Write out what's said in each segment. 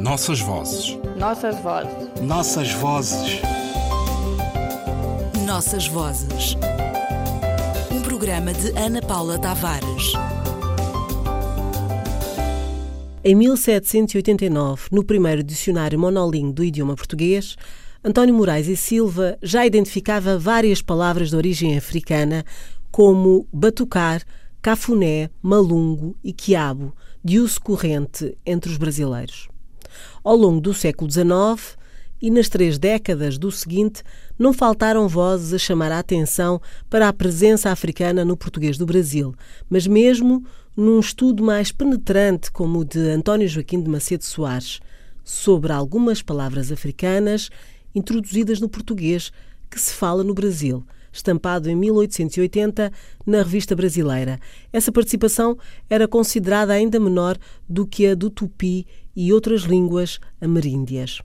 Nossas vozes. Nossas vozes. Nossas vozes. Nossas vozes. Um programa de Ana Paula Tavares. Em 1789, no primeiro dicionário monolingue do idioma português, António Moraes e Silva já identificava várias palavras de origem africana, como batucar, cafuné, malungo e quiabo, de uso corrente entre os brasileiros. Ao longo do século XIX e nas três décadas do seguinte, não faltaram vozes a chamar a atenção para a presença africana no português do Brasil, mas mesmo num estudo mais penetrante como o de António Joaquim de Macedo Soares, sobre algumas palavras africanas introduzidas no português que se fala no Brasil – estampado em 1880 na Revista Brasileira. Essa participação era considerada ainda menor do que a do tupi e outras línguas ameríndias.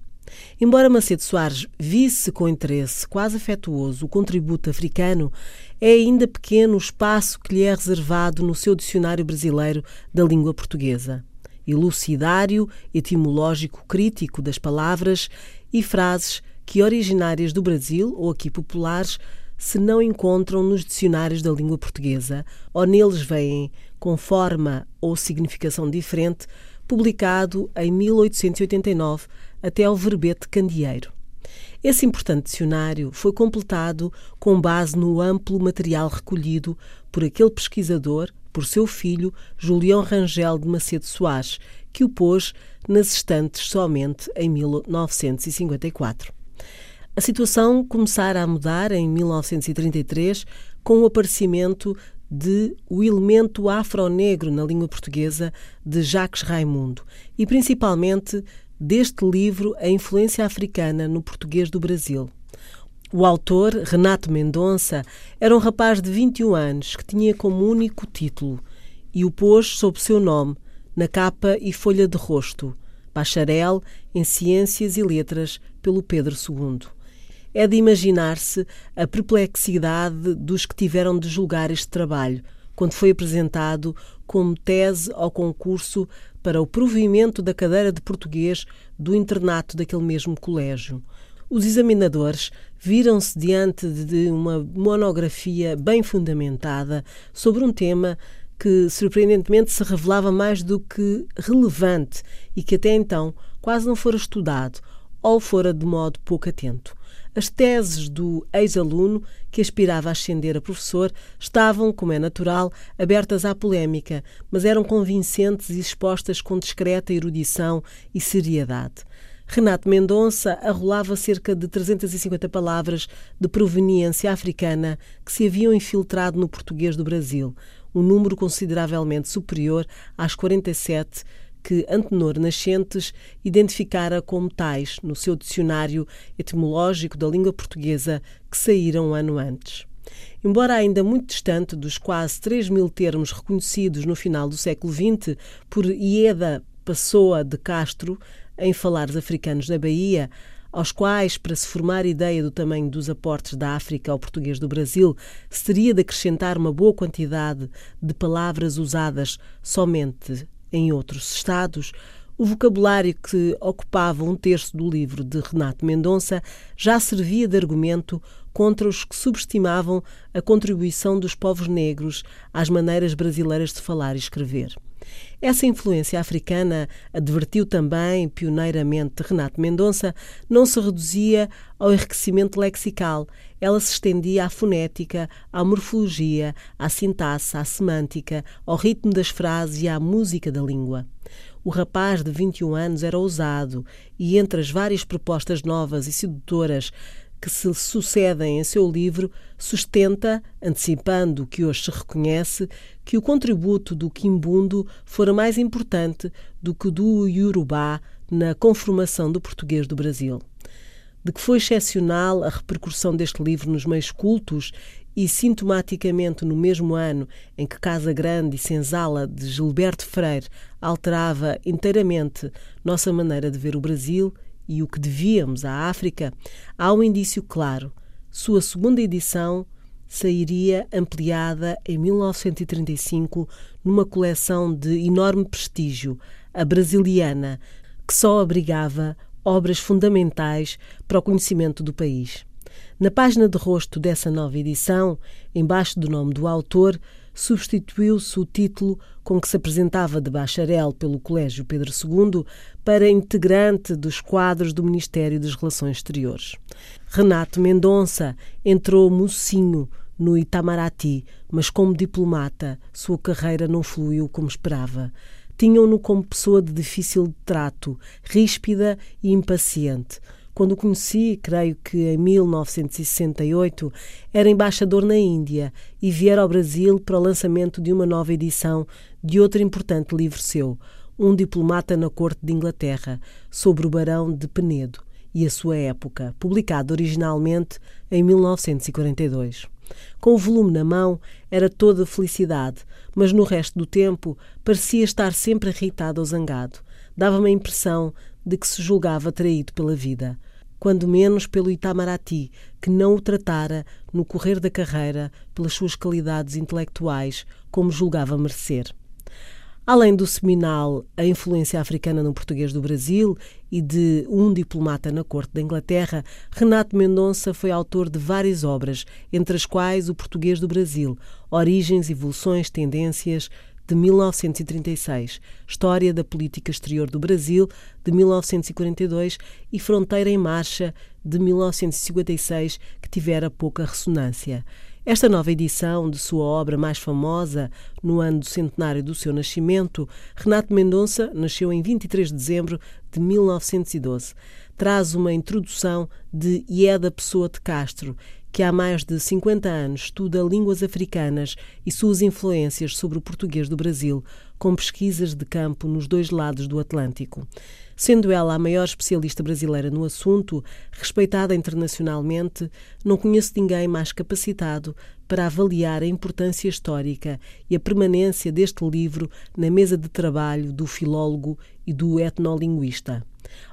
Embora Macedo Soares visse com interesse quase afetuoso o contributo africano, é ainda pequeno o espaço que lhe é reservado no seu dicionário brasileiro da língua portuguesa. Elucidário, etimológico crítico das palavras e frases que, originárias do Brasil ou aqui populares, se não encontram nos dicionários da língua portuguesa ou neles vêm com forma ou significação diferente, publicado em 1889 até ao verbete candeeiro. Esse importante dicionário foi completado com base no amplo material recolhido por aquele pesquisador, por seu filho, Julião Rangel de Macedo Soares, que o pôs nas estantes somente em 1954. A situação começara a mudar em 1933 com o aparecimento de O Elemento Afro-Negro na língua portuguesa de Jacques Raimundo e principalmente deste livro A Influência Africana no Português do Brasil. O autor, Renato Mendonça, era um rapaz de 21 anos que tinha como único título e o pôs sob seu nome na capa e folha de rosto, bacharel em Ciências e Letras pelo Pedro II é de imaginar-se a perplexidade dos que tiveram de julgar este trabalho, quando foi apresentado como tese ao concurso para o provimento da cadeira de português do internato daquele mesmo colégio. Os examinadores viram-se diante de uma monografia bem fundamentada sobre um tema que, surpreendentemente, se revelava mais do que relevante e que até então quase não fora estudado ou fora de modo pouco atento. As teses do ex-aluno, que aspirava a ascender a professor, estavam, como é natural, abertas à polémica, mas eram convincentes e expostas com discreta erudição e seriedade. Renato Mendonça arrolava cerca de 350 palavras de proveniência africana que se haviam infiltrado no português do Brasil, um número consideravelmente superior às 47 que Antenor Nascentes identificara como tais no seu dicionário etimológico da língua portuguesa que saíra um ano antes. Embora ainda muito distante dos quase 3 mil termos reconhecidos no final do século XX por Ieda Pessoa de Castro em Falares Africanos na Bahia, aos quais, para se formar ideia do tamanho dos aportes da África ao português do Brasil, se teria de acrescentar uma boa quantidade de palavras usadas somente em outros estados, o vocabulário que ocupava um terço do livro de Renato Mendonça já servia de argumento contra os que subestimavam a contribuição dos povos negros às maneiras brasileiras de falar e escrever. Essa influência africana, advertiu também pioneiramente Renato Mendonça, não se reduzia ao enriquecimento lexical, ela se estendia à fonética, à morfologia, à sintaxe, à semântica, ao ritmo das frases e à música da língua. O rapaz de 21 anos era ousado e, entre as várias propostas novas e sedutoras que se sucedem em seu livro, sustenta, antecipando o que hoje se reconhece, que o contributo do quimbundo fora mais importante do que o do iorubá na conformação do português do Brasil. De que foi excepcional a repercussão deste livro nos meios cultos e, sintomaticamente, no mesmo ano em que Casa Grande e Senzala de Gilberto Freire alterava inteiramente nossa maneira de ver o Brasil e o que devíamos à África, há um indício claro. Sua segunda edição sairia ampliada em 1935 numa coleção de enorme prestígio, a Brasiliana, que só abrigava obras fundamentais para o conhecimento do país. Na página de rosto dessa nova edição, embaixo do nome do autor, substituiu-se o título com que se apresentava de bacharel pelo Colégio Pedro II para integrante dos quadros do Ministério das Relações Exteriores. Renato Mendonça entrou mocinho no Itamaraty, mas como diplomata, sua carreira não fluiu como esperava. Tinham-no como pessoa de difícil trato, ríspida e impaciente. Quando o conheci, creio que em 1968, era embaixador na Índia e viera ao Brasil para o lançamento de uma nova edição de outro importante livro seu, Um Diplomata na Corte de Inglaterra, sobre o Barão de Penedo e a sua época, publicado originalmente em 1942. Com o volume na mão, era toda felicidade, mas no resto do tempo parecia estar sempre irritado ou zangado. Dava-me a impressão de que se julgava traído pela vida, quando menos pelo Itamaraty, que não o tratara, no correr da carreira, pelas suas qualidades intelectuais, como julgava merecer. Além do seminal A Influência Africana no Português do Brasil e de Um Diplomata na Corte da Inglaterra, Renato Mendonça foi autor de várias obras, entre as quais O Português do Brasil, Origens, Evoluções, Tendências, de 1936, História da Política Exterior do Brasil, de 1942 e Fronteira em Marcha, de 1956, que tivera pouca ressonância. Esta nova edição de sua obra mais famosa, no ano do centenário do seu nascimento, Renato Mendonça nasceu em 23 de dezembro de 1912. Traz uma introdução de Ieda Pessoa de Castro, que há mais de 50 anos estuda línguas africanas e suas influências sobre o português do Brasil, com pesquisas de campo nos dois lados do Atlântico. Sendo ela a maior especialista brasileira no assunto, respeitada internacionalmente, não conheço ninguém mais capacitado para avaliar a importância histórica e a permanência deste livro na mesa de trabalho do filólogo e do etnolinguista.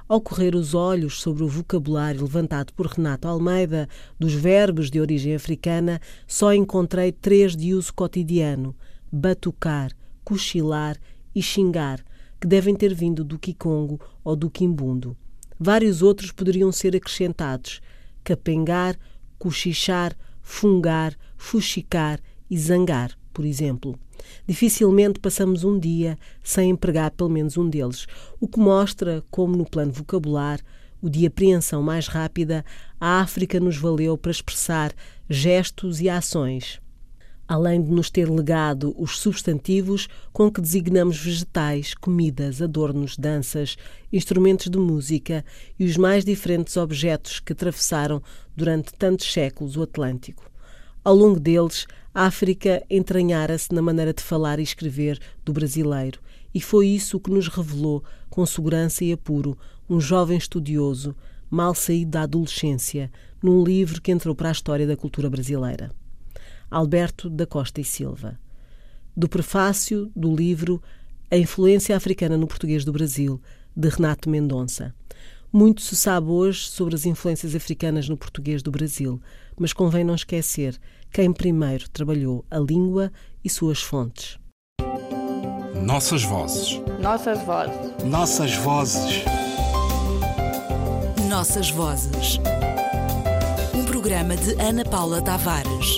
Ao correr os olhos sobre o vocabulário levantado por Renato Almeida dos verbos de origem africana, só encontrei três de uso cotidiano: batucar, cochilar e xingar, que devem ter vindo do Kikongo ou do Quimbundo. Vários outros poderiam ser acrescentados: capengar, cochichar, fungar, fuxicar e zangar, por exemplo. Dificilmente passamos um dia sem empregar pelo menos um deles, o que mostra como, no plano vocabular, o de apreensão mais rápida, a África nos valeu para expressar gestos e ações. Além de nos ter legado os substantivos com que designamos vegetais, comidas, adornos, danças, instrumentos de música e os mais diferentes objetos que atravessaram durante tantos séculos o Atlântico. Ao longo deles, a África entranhara-se na maneira de falar e escrever do brasileiro, e foi isso que nos revelou, com segurança e apuro, um jovem estudioso, mal saído da adolescência, num livro que entrou para a história da cultura brasileira. Alberto da Costa e Silva. Do prefácio do livro A Influência Africana no Português do Brasil, de Renato Mendonça. Muito se sabe hoje sobre as influências africanas no português do Brasil, mas convém não esquecer quem primeiro trabalhou a língua e suas fontes. Nossas vozes. Nossas vozes. Nossas vozes. Nossas vozes. Um programa de Ana Paula Tavares.